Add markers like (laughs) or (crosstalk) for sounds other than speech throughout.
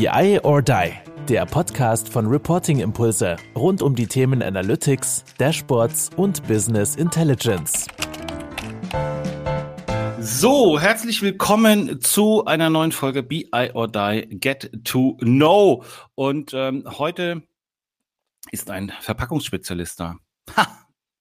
BI or Die, der Podcast von Reporting Impulse rund um die Themen Analytics, Dashboards und Business Intelligence. So, herzlich willkommen zu einer neuen Folge BI or Die Get to Know. Und ähm, heute ist ein Verpackungsspezialist da. Ha,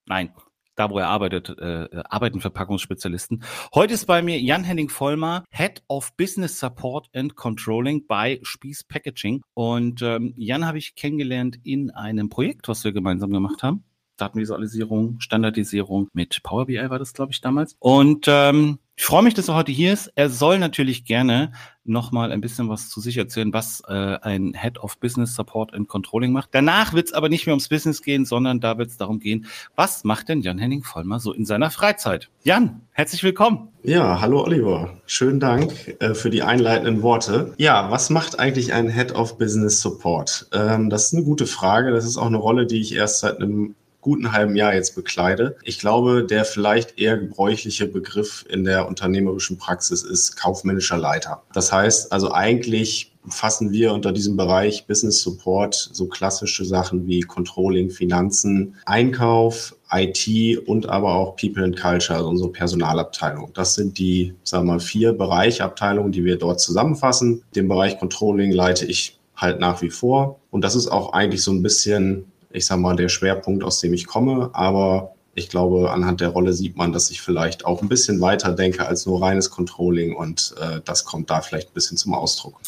nein, da wo er arbeitet, äh, arbeiten Verpackungsspezialisten. Heute ist bei mir Jan-Henning Vollmer, Head of Business Support and Controlling bei Spieß Packaging. Und ähm, Jan habe ich kennengelernt in einem Projekt, was wir gemeinsam gemacht haben. Datenvisualisierung, Standardisierung mit Power BI war das, glaube ich, damals. Und ähm, ich freue mich, dass er heute hier ist. Er soll natürlich gerne nochmal ein bisschen was zu sich erzählen, was äh, ein Head of Business Support and Controlling macht. Danach wird es aber nicht mehr ums Business gehen, sondern da wird es darum gehen, was macht denn Jan-Henning Vollmer so in seiner Freizeit? Jan, herzlich willkommen. Ja, hallo Oliver. Schönen Dank äh, für die einleitenden Worte. Ja, was macht eigentlich ein Head of Business Support? Ähm, das ist eine gute Frage. Das ist auch eine Rolle, die ich erst seit einem guten halben Jahr jetzt bekleide. Ich glaube, der vielleicht eher gebräuchliche Begriff in der unternehmerischen Praxis ist kaufmännischer Leiter. Das heißt also eigentlich fassen wir unter diesem Bereich Business Support so klassische Sachen wie Controlling, Finanzen, Einkauf, IT und aber auch People and Culture, also unsere Personalabteilung. Das sind die, sagen wir mal, vier Bereichabteilungen, die wir dort zusammenfassen. Den Bereich Controlling leite ich halt nach wie vor. Und das ist auch eigentlich so ein bisschen ich sage mal, der Schwerpunkt, aus dem ich komme. Aber ich glaube, anhand der Rolle sieht man, dass ich vielleicht auch ein bisschen weiter denke als nur reines Controlling und äh, das kommt da vielleicht ein bisschen zum Ausdruck.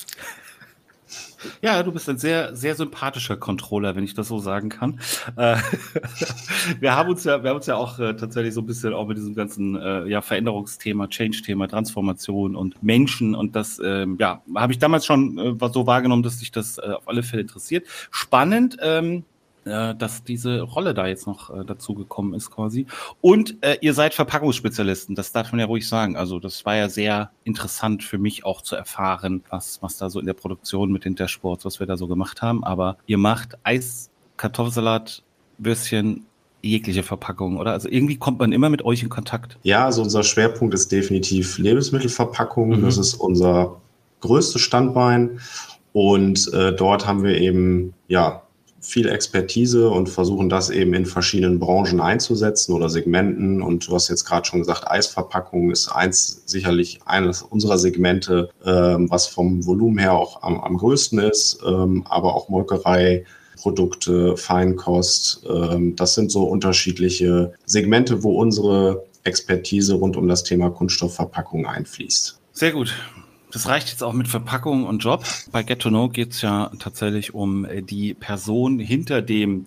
Ja, du bist ein sehr, sehr sympathischer Controller, wenn ich das so sagen kann. Äh, (laughs) wir haben uns ja, wir haben uns ja auch äh, tatsächlich so ein bisschen auch mit diesem ganzen äh, ja, Veränderungsthema, Change-Thema, Transformation und Menschen und das, ähm, ja, habe ich damals schon so wahrgenommen, dass sich das auf alle Fälle interessiert. Spannend. Ähm, äh, dass diese Rolle da jetzt noch äh, dazu gekommen ist quasi. Und äh, ihr seid Verpackungsspezialisten, das darf man ja ruhig sagen. Also das war ja sehr interessant für mich auch zu erfahren, was, was da so in der Produktion mit den Dashboards, was wir da so gemacht haben. Aber ihr macht Eis, Kartoffelsalat, Würstchen, jegliche Verpackung, oder? Also irgendwie kommt man immer mit euch in Kontakt. Ja, also unser Schwerpunkt ist definitiv Lebensmittelverpackung. Mhm. Das ist unser größtes Standbein. Und äh, dort haben wir eben, ja, viel Expertise und versuchen das eben in verschiedenen Branchen einzusetzen oder Segmenten. Und du hast jetzt gerade schon gesagt, Eisverpackung ist eins sicherlich eines unserer Segmente, ähm, was vom Volumen her auch am, am größten ist, ähm, aber auch Molkerei. Produkte, Feinkost, ähm, das sind so unterschiedliche Segmente, wo unsere Expertise rund um das Thema Kunststoffverpackung einfließt. Sehr gut. Das reicht jetzt auch mit Verpackung und Job. Bei Get to Know geht es ja tatsächlich um äh, die Person hinter dem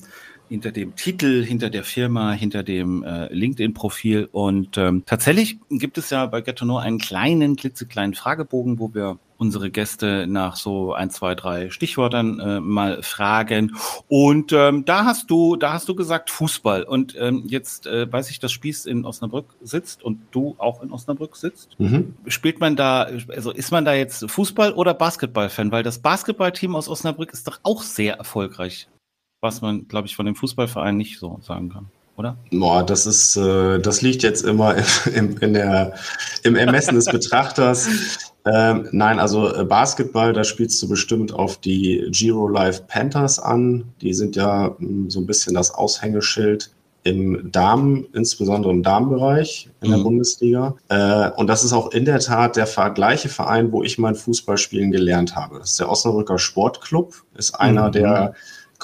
hinter dem Titel, hinter der Firma, hinter dem äh, LinkedIn-Profil. Und ähm, tatsächlich gibt es ja bei Get to Know einen kleinen, klitzekleinen Fragebogen, wo wir unsere Gäste nach so ein, zwei, drei Stichwörtern äh, mal fragen. Und ähm, da hast du, da hast du gesagt Fußball. Und ähm, jetzt äh, weiß ich, dass Spieß in Osnabrück sitzt und du auch in Osnabrück sitzt. Mhm. Spielt man da, also ist man da jetzt Fußball- oder Basketball-Fan? Weil das Basketballteam aus Osnabrück ist doch auch sehr erfolgreich, was man, glaube ich, von dem Fußballverein nicht so sagen kann oder? Boah, das ist, äh, das liegt jetzt immer (laughs) im, in der, im Ermessen des Betrachters. Ähm, nein, also äh, Basketball, da spielst du bestimmt auf die Giro Life Panthers an. Die sind ja mh, hm, so ein bisschen das Aushängeschild im Damen, insbesondere im Damenbereich in der mhm. Bundesliga. Äh, und das ist auch in der Tat der gleiche Verein, wo ich mein Fußballspielen gelernt habe. Das ist der Osnabrücker Sportclub, ist einer mhm. der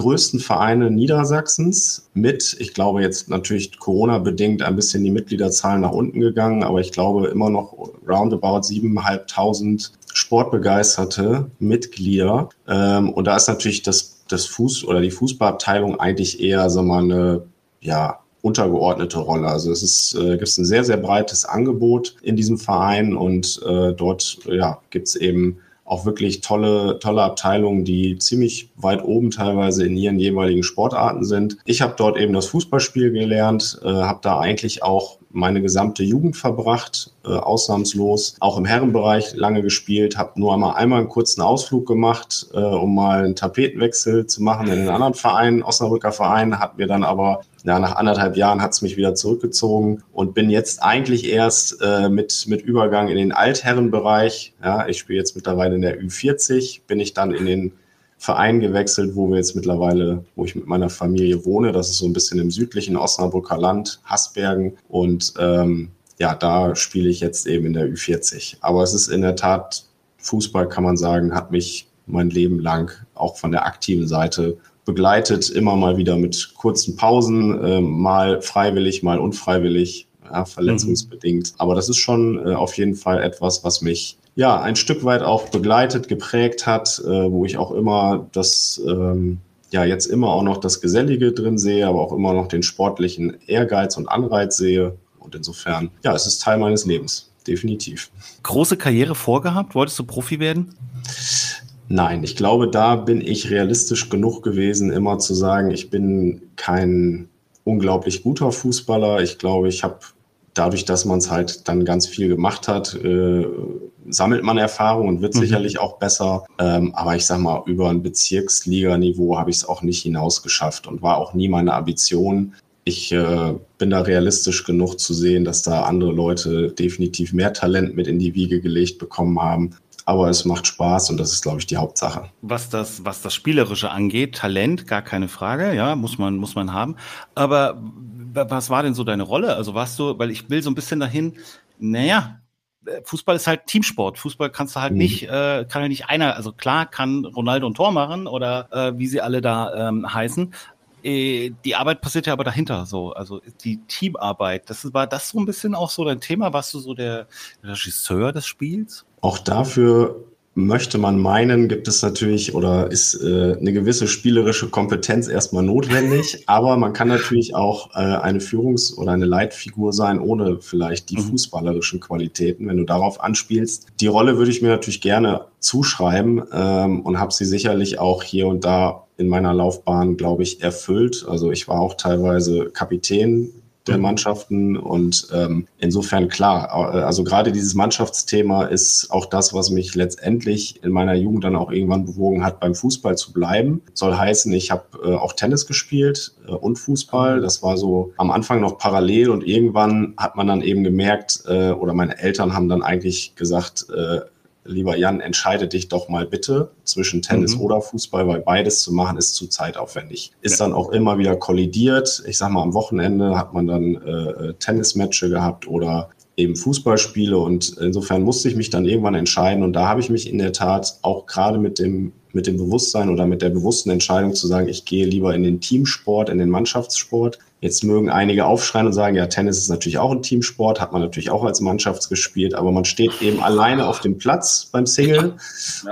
größten Vereine Niedersachsens mit, ich glaube jetzt natürlich Corona-bedingt ein bisschen die Mitgliederzahlen nach unten gegangen, aber ich glaube immer noch roundabout 7.500 sportbegeisterte Mitglieder. Ähm, und da ist natürlich das, das Fuß- oder die Fußballabteilung eigentlich eher, so mal, eine, ja, untergeordnete Rolle. Also es ist, äh, gibt es ein sehr, sehr breites Angebot in diesem Verein und äh, dort ja, gibt es eben auch wirklich tolle, tolle Abteilungen, die ziemlich weit oben teilweise in ihren jeweiligen Sportarten sind. Ich habe dort eben das Fußballspiel gelernt, äh, habe da eigentlich auch meine gesamte Jugend verbracht, äh, ausnahmslos. Auch im Herrenbereich lange gespielt, habe nur einmal, einmal einen kurzen Ausflug gemacht, äh, um mal einen Tapetenwechsel zu machen in einen anderen Verein, Osnabrücker Verein, hat mir dann aber ja, nach anderthalb Jahren hat es mich wieder zurückgezogen und bin jetzt eigentlich erst äh, mit, mit Übergang in den Altherrenbereich, ja, ich spiele jetzt mittlerweile in der Ü40, bin ich dann in den Verein gewechselt, wo wir jetzt mittlerweile, wo ich mit meiner Familie wohne. Das ist so ein bisschen im südlichen Osnabrücker Land, Hasbergen. Und ähm, ja, da spiele ich jetzt eben in der Ü40. Aber es ist in der Tat, Fußball kann man sagen, hat mich mein Leben lang auch von der aktiven Seite begleitet, immer mal wieder mit kurzen Pausen, äh, mal freiwillig, mal unfreiwillig, ja, verletzungsbedingt. Mhm. Aber das ist schon äh, auf jeden Fall etwas, was mich ja ein Stück weit auch begleitet, geprägt hat, äh, wo ich auch immer das ähm, ja jetzt immer auch noch das Gesellige drin sehe, aber auch immer noch den sportlichen Ehrgeiz und Anreiz sehe. Und insofern, ja, es ist Teil meines Lebens, definitiv. Große Karriere vorgehabt? Wolltest du Profi werden? Nein, ich glaube, da bin ich realistisch genug gewesen, immer zu sagen, ich bin kein unglaublich guter Fußballer. Ich glaube, ich habe dadurch, dass man es halt dann ganz viel gemacht hat, äh, sammelt man Erfahrung und wird mhm. sicherlich auch besser. Ähm, aber ich sag mal, über ein Bezirksliganiveau habe ich es auch nicht hinausgeschafft und war auch nie meine Ambition. Ich äh, bin da realistisch genug zu sehen, dass da andere Leute definitiv mehr Talent mit in die Wiege gelegt bekommen haben. Aber es macht Spaß und das ist, glaube ich, die Hauptsache. Was das, was das Spielerische angeht, Talent, gar keine Frage, ja, muss man, muss man haben. Aber was war denn so deine Rolle? Also warst du, weil ich will so ein bisschen dahin, naja, Fußball ist halt Teamsport. Fußball kannst du halt mhm. nicht, äh, kann ja nicht einer, also klar kann Ronaldo ein Tor machen oder äh, wie sie alle da ähm, heißen. Äh, die Arbeit passiert ja aber dahinter so, also die Teamarbeit. Das war das so ein bisschen auch so dein Thema? Warst du so der Regisseur des Spiels? Auch dafür möchte man meinen, gibt es natürlich oder ist äh, eine gewisse spielerische Kompetenz erstmal notwendig, aber man kann natürlich auch äh, eine Führungs- oder eine Leitfigur sein, ohne vielleicht die mhm. fußballerischen Qualitäten, wenn du darauf anspielst. Die Rolle würde ich mir natürlich gerne zuschreiben ähm, und habe sie sicherlich auch hier und da in meiner Laufbahn, glaube ich, erfüllt. Also ich war auch teilweise Kapitän der. Mannschaften. Und ähm, insofern klar, also gerade dieses Mannschaftsthema ist auch das, was mich letztendlich in meiner Jugend dann auch irgendwann bewogen hat, beim Fußball zu bleiben. Soll heißen, ich habe äh, auch Tennis gespielt äh, und Fußball. Das war so am Anfang noch parallel und irgendwann hat man dann eben gemerkt, äh, oder meine Eltern haben dann eigentlich gesagt, äh, lieber Jan, entscheide dich doch mal bitte zwischen Tennis mhm. oder Fußball, weil beides zu machen ist zu zeitaufwendig. Ist ja. dann auch immer wieder kollidiert. Ich sag mal, am Wochenende hat man dann äh, Tennismatches gehabt oder eben Fußballspiele und insofern musste ich mich dann irgendwann entscheiden und da habe ich mich in der Tat auch gerade mit dem mit dem Bewusstsein oder mit der bewussten Entscheidung zu sagen, ich gehe lieber in den Teamsport, in den Mannschaftssport, Jetzt mögen einige aufschreien und sagen, ja, Tennis ist natürlich auch ein Teamsport, hat man natürlich auch als Mannschaft gespielt, aber man steht eben alleine auf dem Platz beim Single.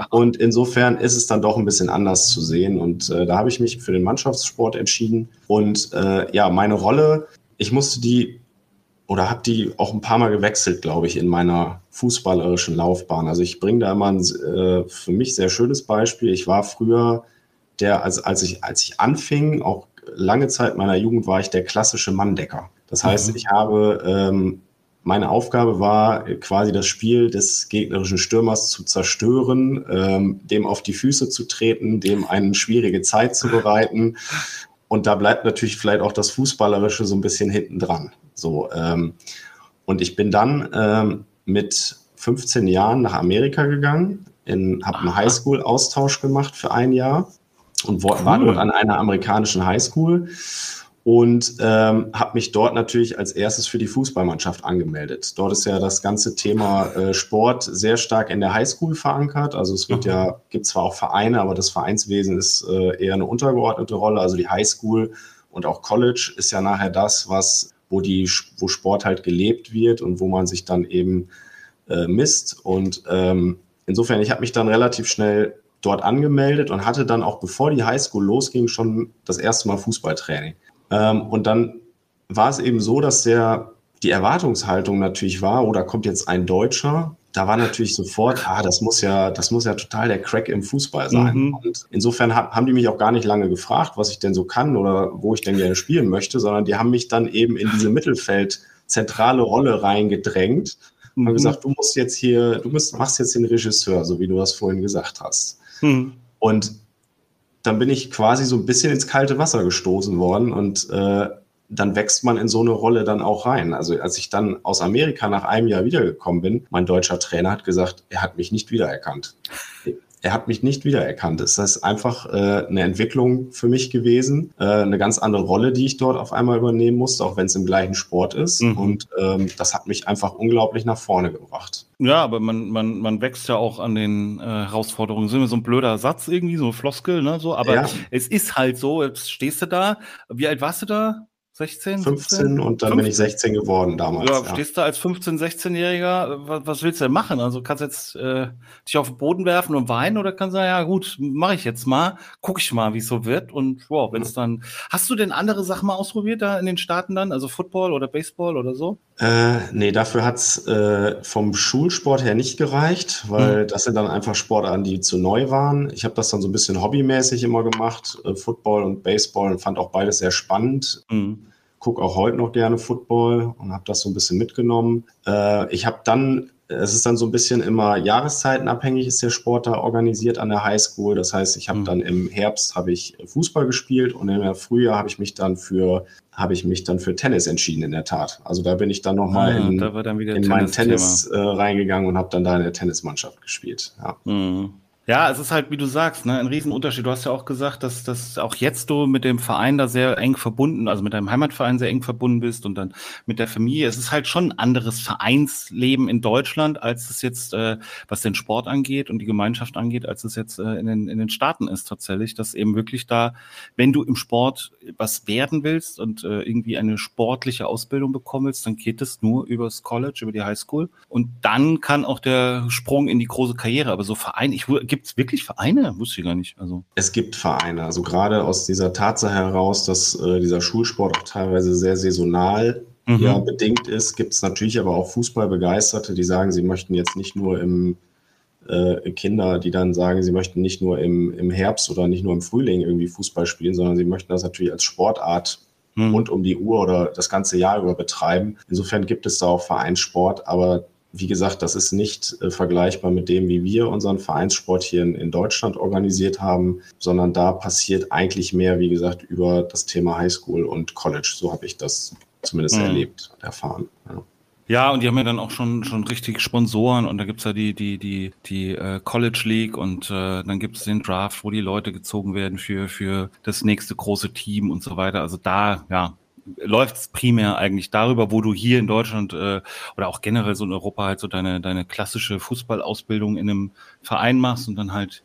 Und insofern ist es dann doch ein bisschen anders zu sehen. Und äh, da habe ich mich für den Mannschaftssport entschieden. Und äh, ja, meine Rolle, ich musste die oder habe die auch ein paar Mal gewechselt, glaube ich, in meiner fußballerischen Laufbahn. Also ich bringe da immer ein äh, für mich sehr schönes Beispiel. Ich war früher der, also als ich, als ich anfing, auch lange Zeit meiner Jugend war ich der klassische Manndecker. Das heißt, mhm. ich habe ähm, meine Aufgabe war quasi das Spiel des gegnerischen Stürmers zu zerstören, ähm, dem auf die Füße zu treten, dem eine schwierige Zeit zu bereiten. Und da bleibt natürlich vielleicht auch das Fußballerische so ein bisschen hinten dran. So, ähm, und ich bin dann ähm, mit 15 Jahren nach Amerika gegangen, habe einen Highschool-Austausch gemacht für ein Jahr und cool. war dort an einer amerikanischen Highschool und ähm, habe mich dort natürlich als erstes für die Fußballmannschaft angemeldet. Dort ist ja das ganze Thema äh, Sport sehr stark in der Highschool verankert. Also es wird mhm. ja, gibt zwar auch Vereine, aber das Vereinswesen ist äh, eher eine untergeordnete Rolle. Also die Highschool und auch College ist ja nachher das, was wo die wo Sport halt gelebt wird und wo man sich dann eben äh, misst. Und ähm, insofern, ich habe mich dann relativ schnell dort angemeldet und hatte dann auch, bevor die Highschool losging, schon das erste Mal Fußballtraining. Ähm, und dann war es eben so, dass der, die Erwartungshaltung natürlich war, oder oh, kommt jetzt ein Deutscher, da war natürlich sofort, ah, das muss ja, das muss ja total der Crack im Fußball sein. Mhm. Und insofern hat, haben die mich auch gar nicht lange gefragt, was ich denn so kann oder wo ich denn gerne spielen möchte, sondern die haben mich dann eben in diese Mittelfeld zentrale Rolle reingedrängt und mhm. gesagt, du musst jetzt hier, du musst, machst jetzt den Regisseur, so wie du das vorhin gesagt hast. Mhm. Und dann bin ich quasi so ein bisschen ins kalte Wasser gestoßen worden und äh, dann wächst man in so eine Rolle dann auch rein. Also als ich dann aus Amerika nach einem Jahr wiedergekommen bin, mein deutscher Trainer hat gesagt, er hat mich nicht wiedererkannt er hat mich nicht wiedererkannt. Es ist einfach äh, eine Entwicklung für mich gewesen, äh, eine ganz andere Rolle, die ich dort auf einmal übernehmen musste, auch wenn es im gleichen Sport ist. Mhm. Und ähm, das hat mich einfach unglaublich nach vorne gebracht. Ja, aber man, man, man wächst ja auch an den äh, Herausforderungen. Sind wir so ein blöder Satz irgendwie, so ein Floskel, ne? So, aber ja. es ist halt so, jetzt stehst du da. Wie alt warst du da? 16? 15 17? und dann 15? bin ich 16 geworden damals. Ja, ja. stehst du als 15-, 16-Jähriger, was, was, willst du denn machen? Also kannst du jetzt äh, dich auf den Boden werfen und weinen oder kannst du sagen, ja gut, mache ich jetzt mal, guck ich mal, wie es so wird und wow, wenn es dann. Hast du denn andere Sachen mal ausprobiert da in den Staaten dann? Also Football oder Baseball oder so? Äh, nee, dafür hat es äh, vom Schulsport her nicht gereicht, weil mhm. das sind dann einfach Sportarten, die zu neu waren. Ich habe das dann so ein bisschen hobbymäßig immer gemacht, äh, Football und Baseball und fand auch beides sehr spannend. Mhm gucke auch heute noch gerne Football und habe das so ein bisschen mitgenommen. Äh, ich habe dann, es ist dann so ein bisschen immer jahreszeitenabhängig, ist der Sport da organisiert an der Highschool. Das heißt, ich habe mhm. dann im Herbst habe ich Fußball gespielt und im Frühjahr habe ich mich dann für habe ich mich dann für Tennis entschieden in der Tat. Also da bin ich dann nochmal ah, in, in meinen Tennis äh, reingegangen und habe dann da in der Tennismannschaft gespielt. Ja. Mhm. Ja, es ist halt, wie du sagst, ne, ein Riesenunterschied. Du hast ja auch gesagt, dass, dass auch jetzt du mit dem Verein da sehr eng verbunden, also mit deinem Heimatverein sehr eng verbunden bist und dann mit der Familie. Es ist halt schon ein anderes Vereinsleben in Deutschland, als es jetzt, äh, was den Sport angeht und die Gemeinschaft angeht, als es jetzt äh, in, den, in den Staaten ist tatsächlich, dass eben wirklich da, wenn du im Sport was werden willst und äh, irgendwie eine sportliche Ausbildung bekommst, dann geht es nur übers College, über die Highschool. Und dann kann auch der Sprung in die große Karriere. Aber so Verein, ich gibt Gibt es wirklich Vereine? Wusste ich gar nicht. Also. Es gibt Vereine. Also gerade aus dieser Tatsache heraus, dass äh, dieser Schulsport auch teilweise sehr saisonal mhm. ja, bedingt ist, gibt es natürlich aber auch Fußballbegeisterte, die sagen, sie möchten jetzt nicht nur im äh, Kinder, die dann sagen, sie möchten nicht nur im, im Herbst oder nicht nur im Frühling irgendwie Fußball spielen, sondern sie möchten das natürlich als Sportart mhm. rund um die Uhr oder das ganze Jahr über betreiben. Insofern gibt es da auch Vereinssport, aber wie gesagt, das ist nicht äh, vergleichbar mit dem, wie wir unseren Vereinssport hier in, in, Deutschland organisiert haben, sondern da passiert eigentlich mehr, wie gesagt, über das Thema Highschool und College. So habe ich das zumindest mhm. erlebt und erfahren. Ja. Ja, und die haben ja dann auch schon schon richtig Sponsoren und da gibt's ja die die die die äh, College League und äh, dann gibt's den Draft, wo die Leute gezogen werden für für das nächste große Team und so weiter. Also da ja läuft es primär eigentlich darüber, wo du hier in Deutschland äh, oder auch generell so in Europa halt so deine, deine klassische Fußballausbildung in einem Verein machst und dann halt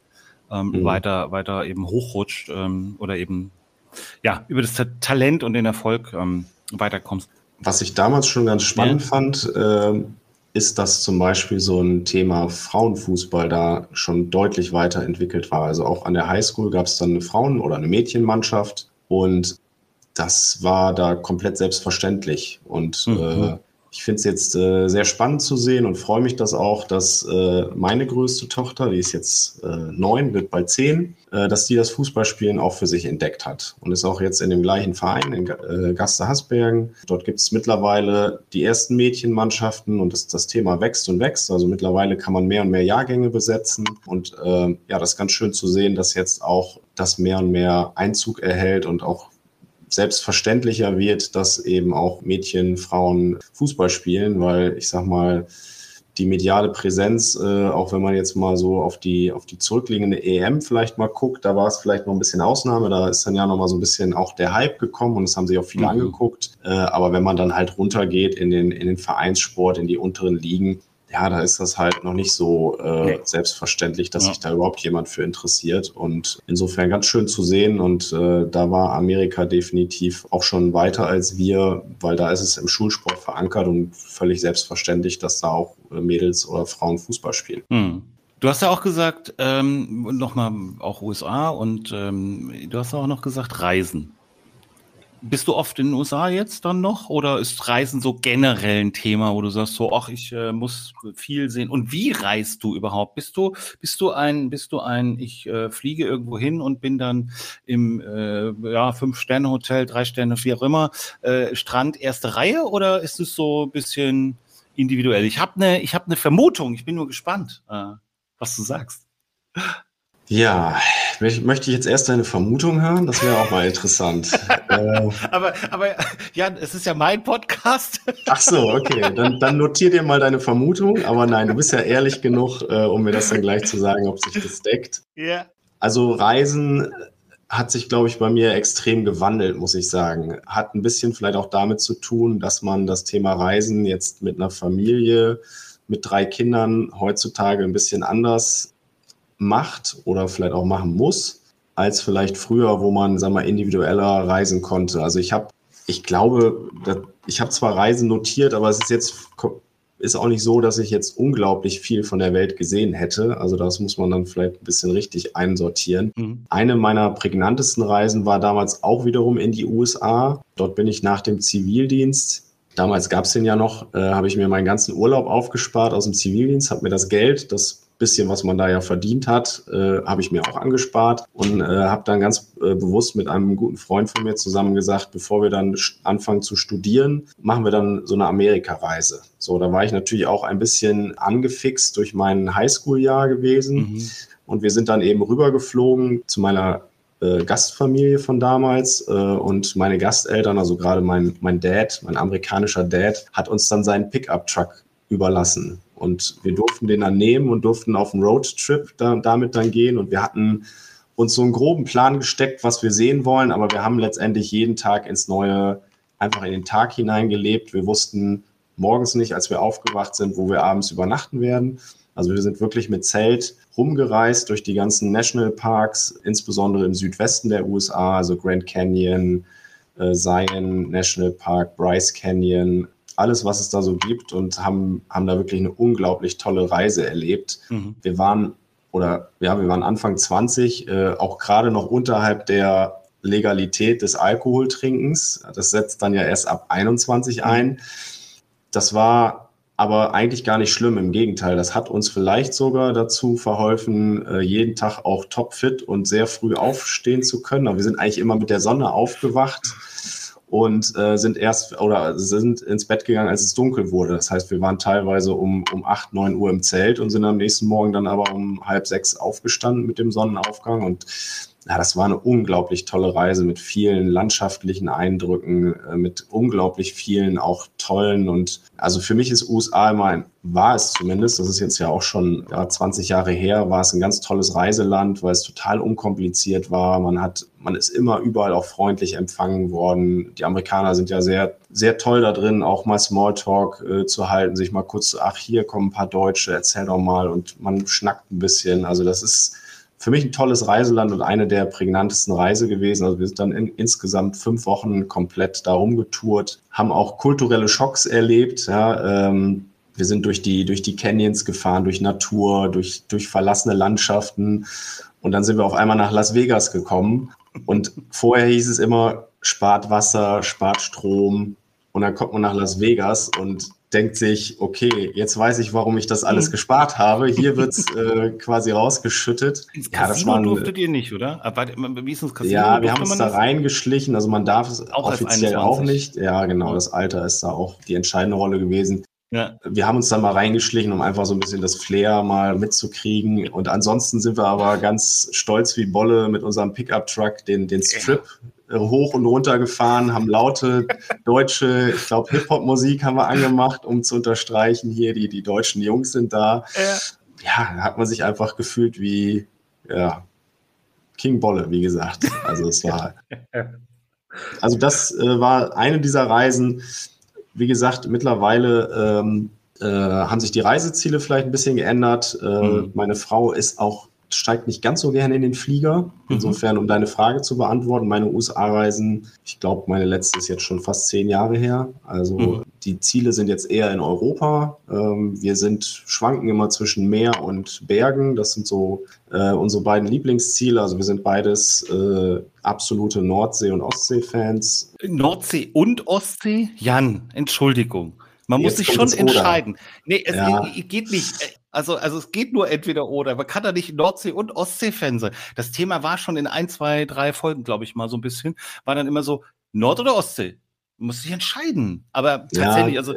ähm, mhm. weiter, weiter eben hochrutscht ähm, oder eben ja über das Talent und den Erfolg ähm, weiterkommst. Was ich damals schon ganz spannend ja. fand, äh, ist, dass zum Beispiel so ein Thema Frauenfußball da schon deutlich weiterentwickelt war. Also auch an der Highschool gab es dann eine Frauen- oder eine Mädchenmannschaft und das war da komplett selbstverständlich. Und mhm. äh, ich finde es jetzt äh, sehr spannend zu sehen und freue mich das auch, dass äh, meine größte Tochter, die ist jetzt äh, neun, wird bald zehn, äh, dass die das Fußballspielen auch für sich entdeckt hat und ist auch jetzt in dem gleichen Verein in äh, Gaste Hasbergen. Dort gibt es mittlerweile die ersten Mädchenmannschaften und das, das Thema wächst und wächst. Also mittlerweile kann man mehr und mehr Jahrgänge besetzen und äh, ja, das ist ganz schön zu sehen, dass jetzt auch das mehr und mehr Einzug erhält und auch selbstverständlicher wird, dass eben auch Mädchen, Frauen Fußball spielen, weil ich sag mal, die mediale Präsenz, äh, auch wenn man jetzt mal so auf die, auf die zurückliegende EM vielleicht mal guckt, da war es vielleicht noch ein bisschen Ausnahme, da ist dann ja noch mal so ein bisschen auch der Hype gekommen und das haben sich auch viele mhm. angeguckt. Äh, aber wenn man dann halt runtergeht in den, in den Vereinssport, in die unteren Ligen, ja, da ist das halt noch nicht so äh, nee. selbstverständlich, dass ja. sich da überhaupt jemand für interessiert. Und insofern ganz schön zu sehen. Und äh, da war Amerika definitiv auch schon weiter als wir, weil da ist es im Schulsport verankert und völlig selbstverständlich, dass da auch äh, Mädels oder Frauen Fußball spielen. Hm. Du hast ja auch gesagt, ähm, nochmal auch USA und ähm, du hast auch noch gesagt Reisen. Bist du oft in den USA jetzt dann noch oder ist Reisen so generell ein Thema, wo du sagst so, ach, ich äh, muss viel sehen? Und wie reist du überhaupt? Bist du, bist du ein, bist du ein, ich äh, fliege irgendwo hin und bin dann im äh, ja, Fünf-Sterne-Hotel, drei Sterne, wie auch immer, äh, Strand erste Reihe oder ist es so ein bisschen individuell? Ich habe eine, ich habe eine Vermutung. Ich bin nur gespannt, äh, was du sagst. Ja, möchte ich jetzt erst deine Vermutung hören? Das wäre auch mal interessant. (laughs) äh, aber, aber ja, es ist ja mein Podcast. Ach so, okay. Dann, dann notier dir mal deine Vermutung. Aber nein, du bist ja ehrlich genug, äh, um mir das dann gleich zu sagen, ob sich das deckt. Ja. Also Reisen hat sich, glaube ich, bei mir extrem gewandelt, muss ich sagen. Hat ein bisschen vielleicht auch damit zu tun, dass man das Thema Reisen jetzt mit einer Familie, mit drei Kindern heutzutage ein bisschen anders macht oder vielleicht auch machen muss, als vielleicht früher, wo man, sag mal, individueller reisen konnte. Also ich habe, ich glaube, ich habe zwar Reisen notiert, aber es ist jetzt ist auch nicht so, dass ich jetzt unglaublich viel von der Welt gesehen hätte. Also das muss man dann vielleicht ein bisschen richtig einsortieren. Mhm. Eine meiner prägnantesten Reisen war damals auch wiederum in die USA. Dort bin ich nach dem Zivildienst Damals gab es den ja noch, äh, habe ich mir meinen ganzen Urlaub aufgespart aus dem Zivildienst, habe mir das Geld, das bisschen, was man da ja verdient hat, äh, habe ich mir auch angespart und äh, habe dann ganz äh, bewusst mit einem guten Freund von mir zusammen gesagt, bevor wir dann anfangen zu studieren, machen wir dann so eine Amerika-Reise. So, da war ich natürlich auch ein bisschen angefixt durch mein Highschool-Jahr gewesen. Mhm. Und wir sind dann eben rübergeflogen zu meiner äh, Gastfamilie von damals äh, und meine Gasteltern, also gerade mein, mein Dad, mein amerikanischer Dad, hat uns dann seinen Pickup-Truck überlassen. Und wir durften den dann nehmen und durften auf einen Roadtrip da, damit dann gehen. Und wir hatten uns so einen groben Plan gesteckt, was wir sehen wollen, aber wir haben letztendlich jeden Tag ins Neue einfach in den Tag hineingelebt. Wir wussten morgens nicht, als wir aufgewacht sind, wo wir abends übernachten werden. Also wir sind wirklich mit Zelt rumgereist durch die ganzen Nationalparks, insbesondere im Südwesten der USA, also Grand Canyon, äh, Zion National Park, Bryce Canyon, alles, was es da so gibt und haben, haben da wirklich eine unglaublich tolle Reise erlebt. Mhm. Wir waren oder ja, wir waren Anfang 20, äh, auch gerade noch unterhalb der Legalität des Alkoholtrinkens. Das setzt dann ja erst ab 21 ein. Das war aber eigentlich gar nicht schlimm. Im Gegenteil, das hat uns vielleicht sogar dazu verholfen, äh, jeden Tag auch topfit und sehr früh aufstehen zu können. Aber wir sind eigentlich immer mit der Sonne aufgewacht und äh, sind erst oder sind ins Bett gegangen, als es dunkel wurde. Das heißt, wir waren teilweise um, um 8, 9 Uhr im Zelt und sind am nächsten Morgen dann aber um halb sechs aufgestanden mit dem Sonnenaufgang und ja, das war eine unglaublich tolle Reise mit vielen landschaftlichen Eindrücken, äh, mit unglaublich vielen auch tollen und also für mich ist USA immer ein, war es zumindest, das ist jetzt ja auch schon ja, 20 Jahre her, war es ein ganz tolles Reiseland, weil es total unkompliziert war. Man hat, man ist immer überall auch freundlich empfangen worden. Die Amerikaner sind ja sehr, sehr toll da drin, auch mal Smalltalk äh, zu halten, sich mal kurz, ach, hier kommen ein paar Deutsche, erzähl doch mal und man schnackt ein bisschen. Also das ist, für mich ein tolles Reiseland und eine der prägnantesten Reise gewesen. Also wir sind dann in, insgesamt fünf Wochen komplett darum getourt, haben auch kulturelle Schocks erlebt. Ja, ähm, wir sind durch die, durch die Canyons gefahren, durch Natur, durch, durch verlassene Landschaften. Und dann sind wir auf einmal nach Las Vegas gekommen. Und vorher hieß es immer, spart Wasser, spart Strom. Und dann kommt man nach Las Vegas und denkt sich, okay, jetzt weiß ich, warum ich das alles hm. gespart habe. Hier wird es äh, quasi rausgeschüttet. (laughs) Ins ja, das waren, durftet ihr nicht, oder? Aber, wie ist das Casino? Ja, wir haben uns da reingeschlichen. Also man darf es auch offiziell auch nicht. Ja, genau. Das Alter ist da auch die entscheidende Rolle gewesen. Ja. Wir haben uns da mal reingeschlichen, um einfach so ein bisschen das Flair mal mitzukriegen. Und ansonsten sind wir aber ganz stolz wie Bolle mit unserem Pickup-Truck den, den Strip hoch und runter gefahren, haben laute deutsche, ich glaube, Hip-Hop-Musik haben wir angemacht, um zu unterstreichen, hier die, die deutschen Jungs sind da. Ja, ja da hat man sich einfach gefühlt wie ja, King Bolle, wie gesagt. Also es war. (laughs) Also das äh, war eine dieser Reisen. Wie gesagt, mittlerweile ähm, äh, haben sich die Reiseziele vielleicht ein bisschen geändert. Äh, mhm. Meine Frau ist auch steigt nicht ganz so gerne in den Flieger. Mhm. Insofern, um deine Frage zu beantworten, meine USA-Reisen, ich glaube, meine letzte ist jetzt schon fast zehn Jahre her. Also mhm. die Ziele sind jetzt eher in Europa. Ähm, wir sind, schwanken immer zwischen Meer und Bergen. Das sind so äh, unsere beiden Lieblingsziele. Also wir sind beides äh, absolute Nordsee- und Ostsee-Fans. Nordsee und Ostsee? Jan, Entschuldigung. Man Jetzt muss sich schon entscheiden. Nee, es ja. geht nicht. Also, also es geht nur entweder oder. Man kann da nicht Nordsee- und Ostsee-Fan sein. Das Thema war schon in ein, zwei, drei Folgen, glaube ich, mal so ein bisschen. War dann immer so Nord- oder Ostsee. Man muss sich entscheiden. Aber tatsächlich, ja, also.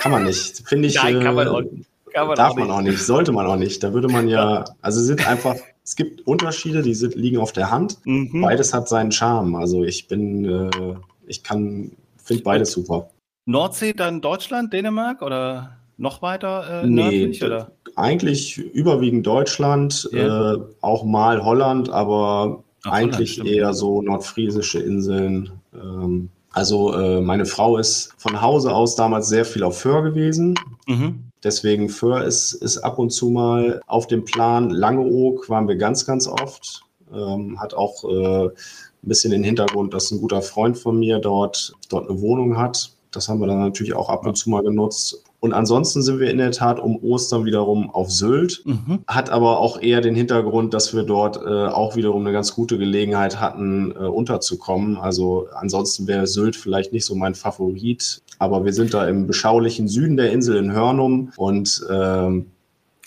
Kann man nicht. Finde ich. (laughs) Nein, kann man auch nicht. Man darf auch man auch nicht. Sollte man auch nicht. Da würde man ja, also sind einfach, es gibt Unterschiede, die sind, liegen auf der Hand. Mhm. Beides hat seinen Charme. Also ich bin, äh, ich kann, finde beides super. Nordsee dann Deutschland, Dänemark oder noch weiter äh, nördlich? Nee, oder? Eigentlich überwiegend Deutschland, ja. äh, auch mal Holland, aber Ach, eigentlich Holland, eher so nordfriesische Inseln. Ähm, also äh, meine Frau ist von Hause aus damals sehr viel auf Föhr gewesen. Mhm. Deswegen Föhr ist, ist ab und zu mal auf dem Plan. Langeoog waren wir ganz, ganz oft. Ähm, hat auch äh, ein bisschen den Hintergrund, dass ein guter Freund von mir dort, dort eine Wohnung hat. Das haben wir dann natürlich auch ab und zu mal genutzt. Und ansonsten sind wir in der Tat um Ostern wiederum auf Sylt. Mhm. Hat aber auch eher den Hintergrund, dass wir dort äh, auch wiederum eine ganz gute Gelegenheit hatten, äh, unterzukommen. Also ansonsten wäre Sylt vielleicht nicht so mein Favorit. Aber wir sind da im beschaulichen Süden der Insel in Hörnum und ähm,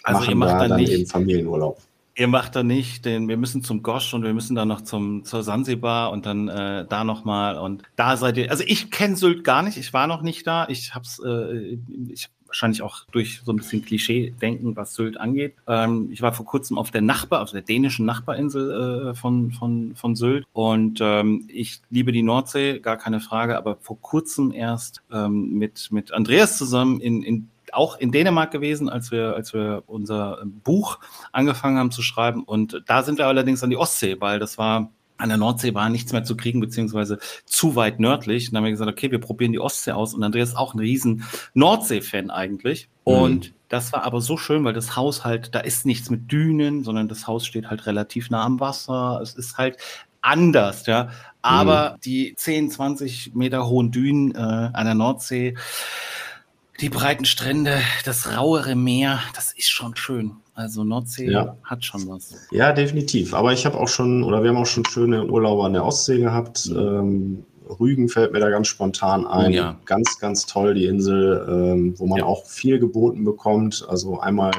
also machen da dann, dann eben Familienurlaub. Ihr macht da nicht den, wir müssen zum Gosch und wir müssen dann noch zum, zur Sansibar und dann äh, da nochmal und da seid ihr, also ich kenne Sylt gar nicht, ich war noch nicht da, ich hab's, äh, ich wahrscheinlich auch durch so ein bisschen Klischee-Denken, was Sylt angeht. Ähm, ich war vor kurzem auf der Nachbar, auf der dänischen Nachbarinsel äh, von, von, von Sylt und ähm, ich liebe die Nordsee, gar keine Frage, aber vor kurzem erst ähm, mit, mit Andreas zusammen in, in auch in Dänemark gewesen, als wir, als wir unser Buch angefangen haben zu schreiben. Und da sind wir allerdings an die Ostsee, weil das war an der Nordsee war nichts mehr zu kriegen, beziehungsweise zu weit nördlich. Und dann haben wir gesagt, okay, wir probieren die Ostsee aus. Und Andreas ist auch ein riesen Nordsee-Fan eigentlich. Mhm. Und das war aber so schön, weil das Haus halt, da ist nichts mit Dünen, sondern das Haus steht halt relativ nah am Wasser. Es ist halt anders, ja. Aber mhm. die 10, 20 Meter hohen Dünen äh, an der Nordsee, die breiten Strände, das rauere Meer, das ist schon schön. Also Nordsee ja. hat schon was. Ja, definitiv. Aber ich habe auch schon, oder wir haben auch schon schöne Urlaube an der Ostsee gehabt. Mhm. Ähm, Rügen fällt mir da ganz spontan ein. Ja. Ganz, ganz toll die Insel, ähm, wo man ja. auch viel geboten bekommt. Also einmal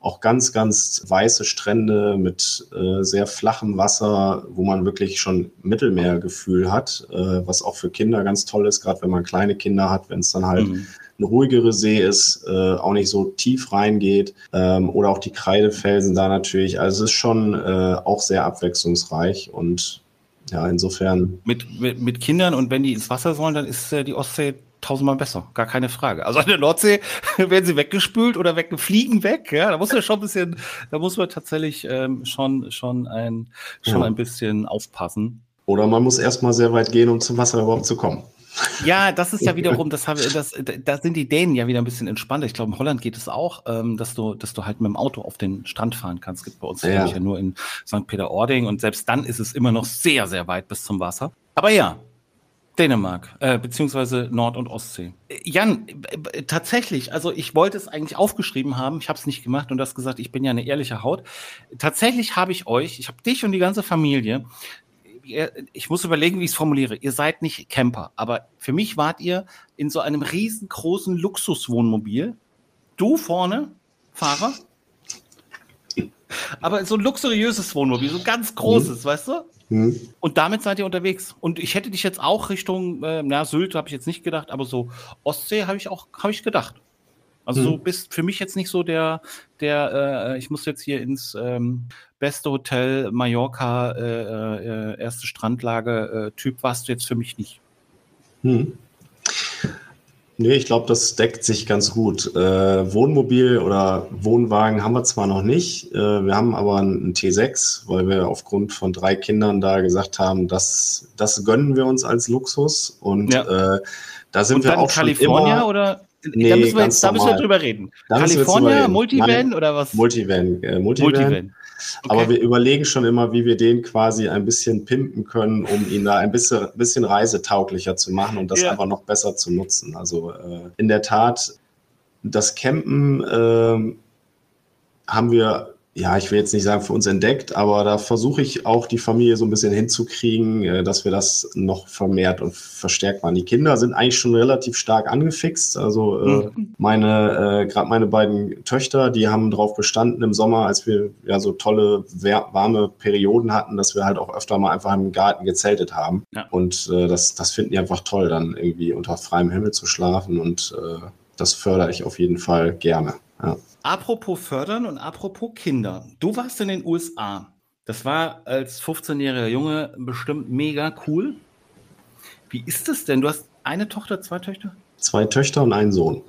auch ganz, ganz weiße Strände mit äh, sehr flachem Wasser, wo man wirklich schon Mittelmeergefühl hat, äh, was auch für Kinder ganz toll ist, gerade wenn man kleine Kinder hat, wenn es dann halt mhm ein ruhigere See ist, äh, auch nicht so tief reingeht ähm, oder auch die Kreidefelsen da natürlich. Also es ist schon äh, auch sehr abwechslungsreich und ja, insofern. Mit, mit, mit Kindern und wenn die ins Wasser sollen, dann ist äh, die Ostsee tausendmal besser, gar keine Frage. Also an der Nordsee (laughs) werden sie weggespült oder weggefliegen weg. Ja, da muss man schon ein bisschen, da muss man tatsächlich ähm, schon, schon, ein, schon ja. ein bisschen aufpassen. Oder man muss erstmal sehr weit gehen, um zum Wasser überhaupt zu kommen. Ja, das ist ja wiederum, das habe, (laughs) das, da sind die Dänen ja wieder ein bisschen entspannter. Ich glaube, in Holland geht es auch, ähm, dass du, dass du halt mit dem Auto auf den Strand fahren kannst. Es gibt bei uns ja. ja nur in St. Peter-Ording und selbst dann ist es immer noch sehr, sehr weit bis zum Wasser. Aber ja, Dänemark, äh, beziehungsweise Nord- und Ostsee. Jan, äh, tatsächlich, also ich wollte es eigentlich aufgeschrieben haben, ich habe es nicht gemacht und du hast gesagt, ich bin ja eine ehrliche Haut. Tatsächlich habe ich euch, ich habe dich und die ganze Familie ihr, ich muss überlegen, wie ich es formuliere. Ihr seid nicht Camper, aber für mich wart ihr in so einem riesengroßen Luxuswohnmobil. Du vorne, Fahrer. Aber so ein luxuriöses Wohnmobil, so ein ganz großes, mhm. weißt du? Mhm. Und damit seid ihr unterwegs. Und ich hätte dich jetzt auch Richtung, äh, na, Sylt habe ich jetzt nicht gedacht, aber so Ostsee habe ich auch, habe ich gedacht. Also mhm. du bist für mich jetzt nicht so der, der, äh, ich muss jetzt hier ins ähm, beste Hotel Mallorca, äh, äh, erste Strandlage äh, Typ warst du jetzt für mich nicht. Hm. Nee, ich glaube, das deckt sich ganz gut. Äh, Wohnmobil oder Wohnwagen haben wir zwar noch nicht, äh, wir haben aber einen T6, weil wir aufgrund von drei Kindern da gesagt haben, das, das gönnen wir uns als Luxus. Und ja. äh, da sind Und wir auch California schon immer, oder Nee, da müssen wir jetzt da müssen wir drüber reden. Da California, Multivan oder was? Multivan. Äh, Multivan. Multivan. Okay. Aber wir überlegen schon immer, wie wir den quasi ein bisschen pimpen können, um ihn da ein bisschen, bisschen reisetauglicher zu machen und das ja. aber noch besser zu nutzen. Also äh, in der Tat, das Campen äh, haben wir ja, ich will jetzt nicht sagen für uns entdeckt, aber da versuche ich auch die Familie so ein bisschen hinzukriegen, äh, dass wir das noch vermehrt und verstärkt machen. Die Kinder sind eigentlich schon relativ stark angefixt. Also äh, mhm. meine, äh, gerade meine beiden Töchter, die haben darauf bestanden im Sommer, als wir ja so tolle, warme Perioden hatten, dass wir halt auch öfter mal einfach im Garten gezeltet haben. Ja. Und äh, das, das finden die einfach toll, dann irgendwie unter freiem Himmel zu schlafen und äh, das fördere ich auf jeden Fall gerne. Ja. Apropos fördern und apropos Kinder. Du warst in den USA. Das war als 15-jähriger Junge bestimmt mega cool. Wie ist es denn? Du hast eine Tochter, zwei Töchter? Zwei Töchter und einen Sohn.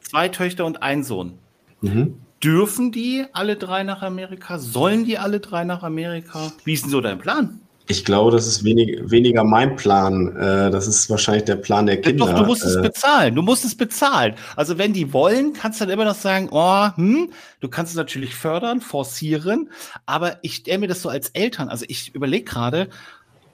Zwei Töchter und ein Sohn. Mhm. Dürfen die alle drei nach Amerika? Sollen die alle drei nach Amerika? Wie ist denn so dein Plan? Ich glaube, das ist wenig, weniger mein Plan. Äh, das ist wahrscheinlich der Plan der Kinder. Doch, du musst es äh, bezahlen. Du musst es bezahlen. Also wenn die wollen, kannst du dann immer noch sagen, oh, hm, du kannst es natürlich fördern, forcieren. Aber ich stelle mir das so als Eltern. Also ich überlege gerade,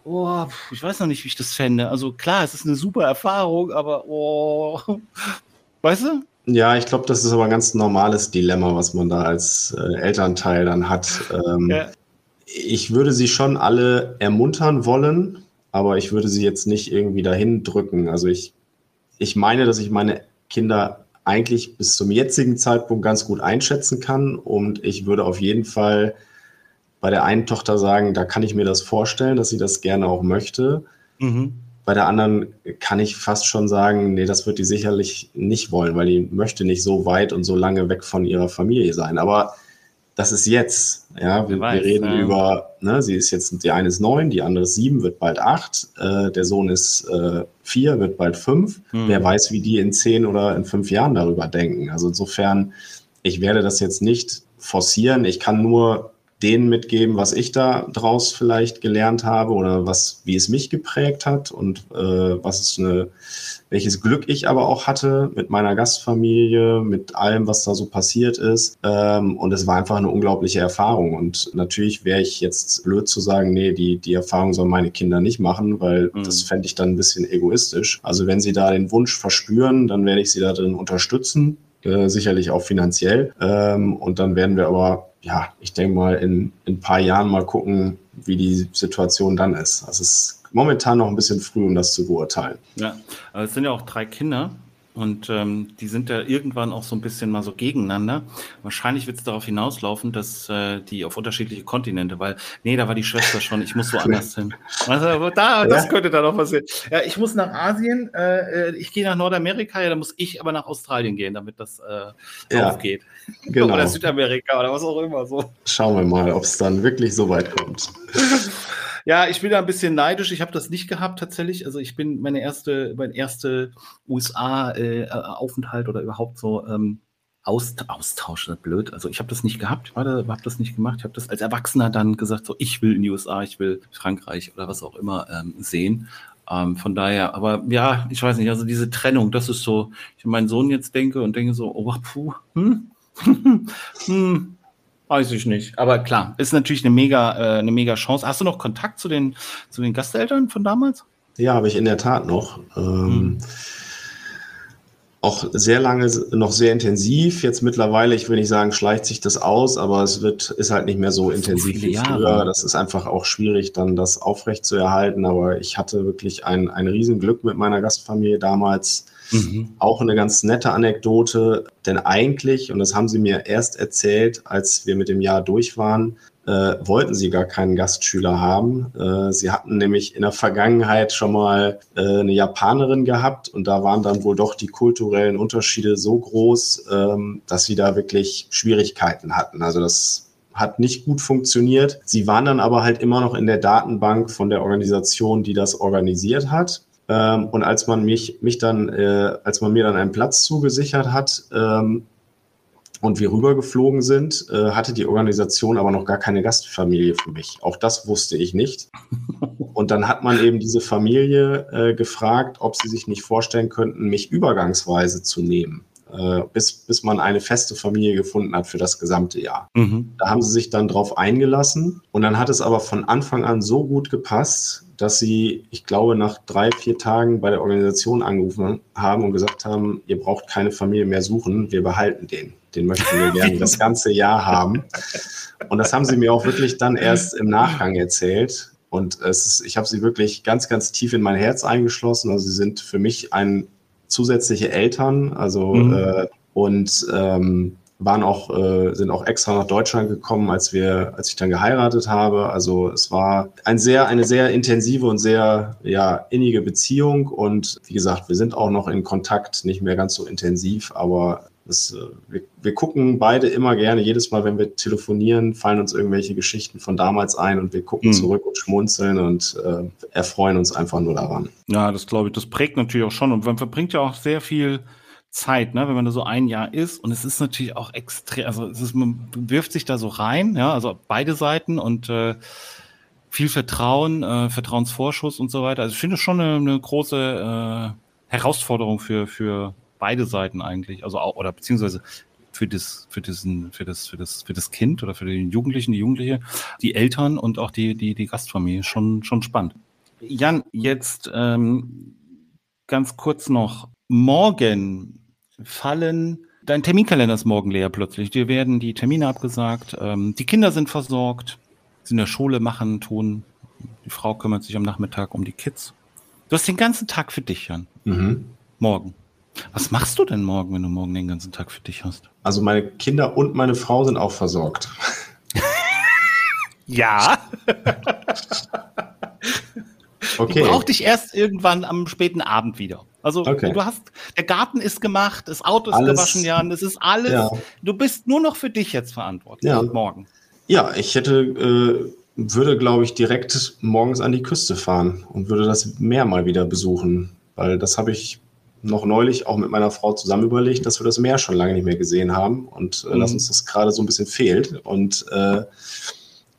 oh, ich weiß noch nicht, wie ich das fände. Also klar, es ist eine super Erfahrung, aber oh, (laughs) weißt du? Ja, ich glaube, das ist aber ein ganz normales Dilemma, was man da als äh, Elternteil dann hat. Ähm, ja ich würde sie schon alle ermuntern wollen, aber ich würde sie jetzt nicht irgendwie dahin drücken. Also ich, ich meine, dass ich meine Kinder eigentlich bis zum jetzigen Zeitpunkt ganz gut einschätzen kann und ich würde auf jeden Fall bei der einen Tochter sagen, da kann ich mir das vorstellen, dass sie das gerne auch möchte. Mhm. Bei der anderen kann ich fast schon sagen, nee, das wird die sicherlich nicht wollen, weil die möchte nicht so weit und so lange weg von ihrer Familie sein. Aber das ist jetzt. Ja, wir, weiß, wir reden ja. über, ne, sie ist jetzt, die eine ist neun, die andere ist sieben, wird bald acht, äh, der Sohn ist äh, vier, wird bald fünf. Hm. Wer weiß, wie die in zehn oder in fünf Jahren darüber denken. Also insofern, ich werde das jetzt nicht forcieren. Ich kann nur denen mitgeben, was ich da draus vielleicht gelernt habe oder was, wie es mich geprägt hat und äh, was ist eine, welches Glück ich aber auch hatte mit meiner Gastfamilie, mit allem, was da so passiert ist. Ähm, und es war einfach eine unglaubliche Erfahrung. Und natürlich wäre ich jetzt blöd zu sagen, nee, die, die Erfahrung sollen meine Kinder nicht machen, weil mhm. das fände ich dann ein bisschen egoistisch. Also wenn sie da den Wunsch verspüren, dann werde ich sie da drin unterstützen. Äh, sicherlich auch finanziell. Ähm, und dann werden wir aber ja, ich denke mal, in, in ein paar Jahren mal gucken, wie die Situation dann ist. Also es ist momentan noch ein bisschen früh, um das zu beurteilen. Ja, es sind ja auch drei Kinder. Und ähm, die sind ja irgendwann auch so ein bisschen mal so gegeneinander. Wahrscheinlich wird es darauf hinauslaufen, dass äh, die auf unterschiedliche Kontinente, weil, nee, da war die Schwester schon, ich muss (laughs) woanders hin. Also, da, das ja. könnte da noch passieren. Ja, ich muss nach Asien, äh, äh, ich gehe nach Nordamerika, ja, da muss ich aber nach Australien gehen, damit das äh, ja. aufgeht. Genau. (laughs) oder Südamerika oder was auch immer. So. Schauen wir mal, ob es dann wirklich so weit kommt. (laughs) Ja, ich bin da ein bisschen neidisch. Ich habe das nicht gehabt tatsächlich. Also ich bin meine erste, mein erste USA-Aufenthalt äh, oder überhaupt so ähm, Aust Austausch, blöd. Also ich habe das nicht gehabt, ich habe das nicht gemacht. Ich habe das als Erwachsener dann gesagt, so ich will in die USA, ich will Frankreich oder was auch immer ähm, sehen. Ähm, von daher, aber ja, ich weiß nicht, also diese Trennung, das ist so, ich meinen Sohn jetzt denke und denke so, oh, puh, hm? (laughs) hm, Weiß ich nicht. Aber klar, ist natürlich eine mega, äh, eine mega Chance. Hast du noch Kontakt zu den, zu den Gasteltern von damals? Ja, habe ich in der Tat noch. Ähm, hm. Auch sehr lange, noch sehr intensiv. Jetzt mittlerweile, ich will nicht sagen, schleicht sich das aus, aber es wird, ist halt nicht mehr so, so intensiv wie früher. Das ist einfach auch schwierig, dann das aufrecht zu erhalten. Aber ich hatte wirklich ein, ein Riesenglück mit meiner Gastfamilie damals Mhm. Auch eine ganz nette Anekdote, denn eigentlich, und das haben sie mir erst erzählt, als wir mit dem Jahr durch waren, äh, wollten sie gar keinen Gastschüler haben. Äh, sie hatten nämlich in der Vergangenheit schon mal äh, eine Japanerin gehabt und da waren dann wohl doch die kulturellen Unterschiede so groß, ähm, dass sie da wirklich Schwierigkeiten hatten. Also das hat nicht gut funktioniert. Sie waren dann aber halt immer noch in der Datenbank von der Organisation, die das organisiert hat. Ähm, und als man mich, mich dann, äh, als man mir dann einen Platz zugesichert hat, ähm, und wir rübergeflogen sind, äh, hatte die Organisation aber noch gar keine Gastfamilie für mich. Auch das wusste ich nicht. (laughs) Und dann hat man eben diese Familie äh, gefragt, ob sie sich nicht vorstellen könnten, mich übergangsweise zu nehmen, äh, bis, bis man eine feste Familie gefunden hat für das gesamte Jahr. Mhm. Da haben sie sich dann drauf eingelassen und dann hat es aber von Anfang an so gut gepasst, dass sie, ich glaube, nach drei, vier Tagen bei der Organisation angerufen haben und gesagt haben, ihr braucht keine Familie mehr suchen, wir behalten den. Den möchten wir gerne das ganze Jahr haben. Und das haben sie mir auch wirklich dann erst im Nachgang erzählt. Und es ist, ich habe sie wirklich ganz, ganz tief in mein Herz eingeschlossen. Also sie sind für mich ein zusätzliche Eltern. Also mhm. äh, und ähm, waren auch, äh, sind auch extra nach Deutschland gekommen, als wir, als ich dann geheiratet habe. Also es war ein sehr, eine sehr intensive und sehr ja, innige Beziehung. Und wie gesagt, wir sind auch noch in Kontakt, nicht mehr ganz so intensiv, aber das, äh, wir, wir, gucken beide immer gerne, jedes Mal, wenn wir telefonieren, fallen uns irgendwelche Geschichten von damals ein und wir gucken mhm. zurück und schmunzeln und äh, erfreuen uns einfach nur daran. Ja, das glaube ich, das prägt natürlich auch schon und man verbringt ja auch sehr viel Zeit, ne, wenn man da so ein Jahr ist. Und es ist natürlich auch extrem, also es ist, man wirft sich da so rein, ja, also beide Seiten und äh, viel Vertrauen, äh, Vertrauensvorschuss und so weiter. Also ich finde es schon eine, eine große äh, Herausforderung für, für beide Seiten eigentlich. Also auch, oder beziehungsweise für das, für diesen, für das, für das, für das Kind oder für den Jugendlichen, die Jugendliche, die Eltern und auch die, die, die Gastfamilie. Schon, schon spannend. Jan, jetzt ähm, ganz kurz noch. Morgen fallen, dein Terminkalender ist morgen leer plötzlich. Dir werden die Termine abgesagt, ähm, die Kinder sind versorgt, sind in der Schule, machen, tun. Die Frau kümmert sich am Nachmittag um die Kids. Du hast den ganzen Tag für dich, Jan. Mhm. Morgen. Was machst du denn morgen, wenn du morgen den ganzen Tag für dich hast? Also meine Kinder und meine Frau sind auch versorgt. ja. (laughs) okay. Ich brauche dich erst irgendwann am späten Abend wieder. Also okay. du hast, der Garten ist gemacht, das Auto ist alles, gewaschen, Jan, es ist alles. Ja. Du bist nur noch für dich jetzt verantwortlich ja. morgen. Ja, ich hätte, äh, würde, glaube ich, direkt morgens an die Küste fahren und würde das Meer mal wieder besuchen, weil das habe ich noch neulich auch mit meiner Frau zusammen überlegt, dass wir das Meer schon lange nicht mehr gesehen haben und äh, mhm. dass uns das gerade so ein bisschen fehlt. Und äh,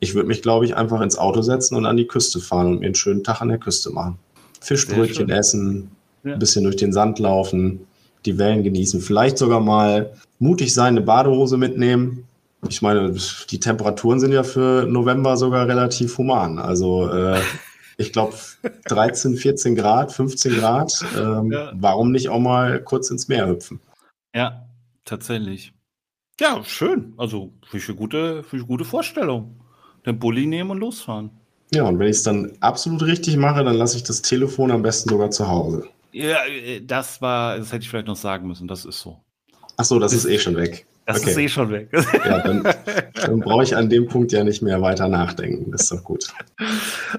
ich würde mich, glaube ich, einfach ins Auto setzen und an die Küste fahren und mir einen schönen Tag an der Küste machen. Fischbrötchen essen, ja. ein bisschen durch den Sand laufen, die Wellen genießen, vielleicht sogar mal mutig sein, eine Badehose mitnehmen. Ich meine, die Temperaturen sind ja für November sogar relativ human. Also äh, (laughs) ich glaube 13, 14 Grad, 15 Grad. Ähm, ja. Warum nicht auch mal kurz ins Meer hüpfen? Ja, tatsächlich. Ja, schön. Also für eine gute, für eine gute Vorstellung. Den Bulli nehmen und losfahren. Ja, und wenn ich es dann absolut richtig mache, dann lasse ich das Telefon am besten sogar zu Hause. Ja, äh, das war, das hätte ich vielleicht noch sagen müssen, das ist so. Ach so, das ist eh schon weg. Das okay. ist eh schon weg. Ja, dann, dann brauche ich an dem Punkt ja nicht mehr weiter nachdenken. Das ist doch gut.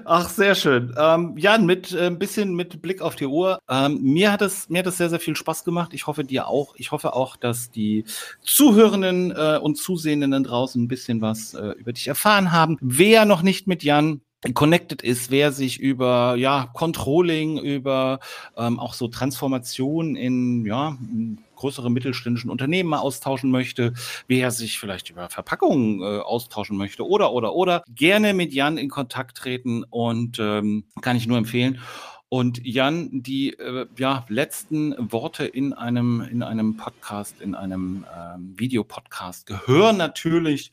Ach, sehr schön. Ähm, Jan, mit äh, ein bisschen mit Blick auf die Uhr. Ähm, mir hat es mir hat es sehr, sehr viel Spaß gemacht. Ich hoffe dir auch. Ich hoffe auch, dass die Zuhörenden äh, und Zusehenden draußen ein bisschen was äh, über dich erfahren haben. Wer noch nicht mit Jan connected ist, wer sich über ja Controlling, über ähm, auch so Transformation in ja größere mittelständischen Unternehmen mal austauschen möchte, wer sich vielleicht über Verpackungen äh, austauschen möchte oder oder oder gerne mit Jan in Kontakt treten und ähm, kann ich nur empfehlen. Und Jan, die äh, ja, letzten Worte in einem, in einem Podcast, in einem ähm, Videopodcast gehören natürlich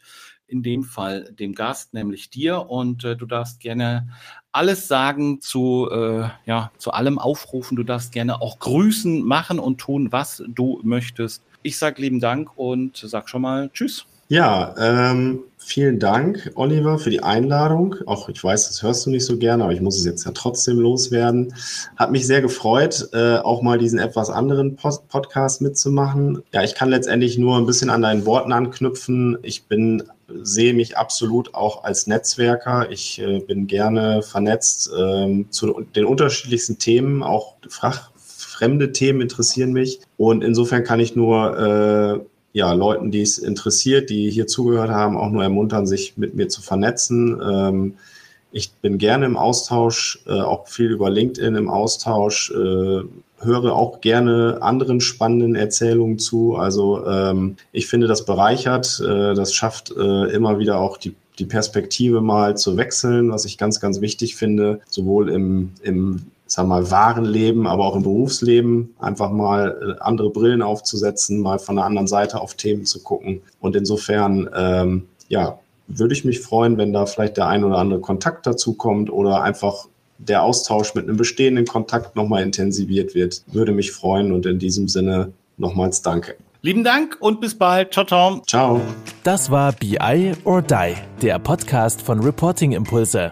in dem Fall dem Gast, nämlich dir. Und äh, du darfst gerne alles sagen zu, äh, ja, zu allem aufrufen. Du darfst gerne auch grüßen, machen und tun, was du möchtest. Ich sage lieben Dank und sag schon mal Tschüss. Ja, ähm, vielen Dank, Oliver, für die Einladung. Auch ich weiß, das hörst du nicht so gerne, aber ich muss es jetzt ja trotzdem loswerden. Hat mich sehr gefreut, äh, auch mal diesen etwas anderen Post Podcast mitzumachen. Ja, ich kann letztendlich nur ein bisschen an deinen Worten anknüpfen. Ich bin sehe mich absolut auch als Netzwerker. Ich äh, bin gerne vernetzt ähm, zu den unterschiedlichsten Themen, auch fachfremde Themen interessieren mich. Und insofern kann ich nur äh, ja, Leuten, die es interessiert, die hier zugehört haben, auch nur ermuntern, sich mit mir zu vernetzen. Ähm, ich bin gerne im Austausch, äh, auch viel über LinkedIn im Austausch. Äh, höre auch gerne anderen spannenden Erzählungen zu. Also ähm, ich finde, das bereichert, äh, das schafft äh, immer wieder auch die die Perspektive mal zu wechseln, was ich ganz, ganz wichtig finde, sowohl im, im sag mal, wahren Leben, aber auch im Berufsleben, einfach mal äh, andere Brillen aufzusetzen, mal von der anderen Seite auf Themen zu gucken. Und insofern, ähm, ja, würde ich mich freuen, wenn da vielleicht der ein oder andere Kontakt dazu kommt oder einfach der Austausch mit einem bestehenden Kontakt nochmal intensiviert wird. Würde mich freuen und in diesem Sinne nochmals danke. Lieben Dank und bis bald. Ciao, ciao. Ciao. Das war BI or Die, der Podcast von Reporting Impulse.